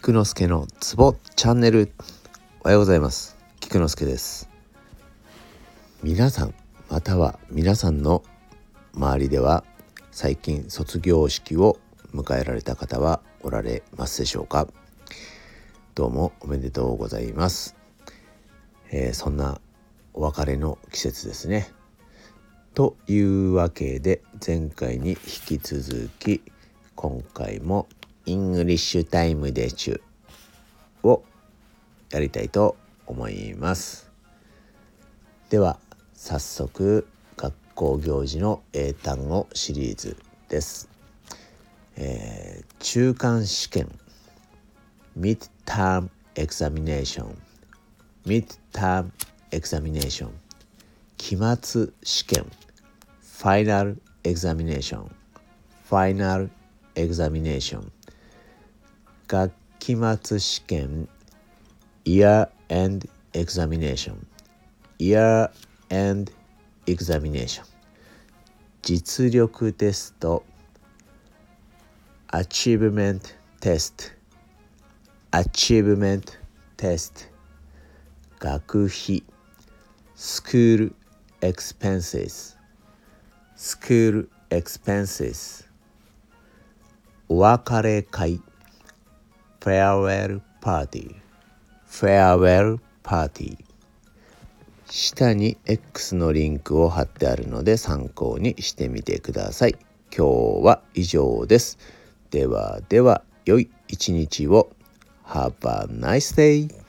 菊之助のツボチャンネル。おはようございます。菊之助です。皆さんまたは皆さんの周りでは最近卒業式を迎えられた方はおられますでしょうか？どうもおめでとうございます、えー、そんなお別れの季節ですね。というわけで前回に引き続き今回もイングリッシュタイムでちゅをやりたいと思いますでは早速学校行事の英単語シリーズです、えー、中間試験 Midterm Examination Midterm Examination 期末試験 Final Examination Final Examination 学期末試験 Year End Examination Year End Examination 実力テスト Achievement Test Achievement Test 学費 School Expenses School Expenses お別れ会 farewell party farewell party 下に X のリンクを貼ってあるので参考にしてみてください。今日は以上です。ではでは良い一日を。Have a nice day!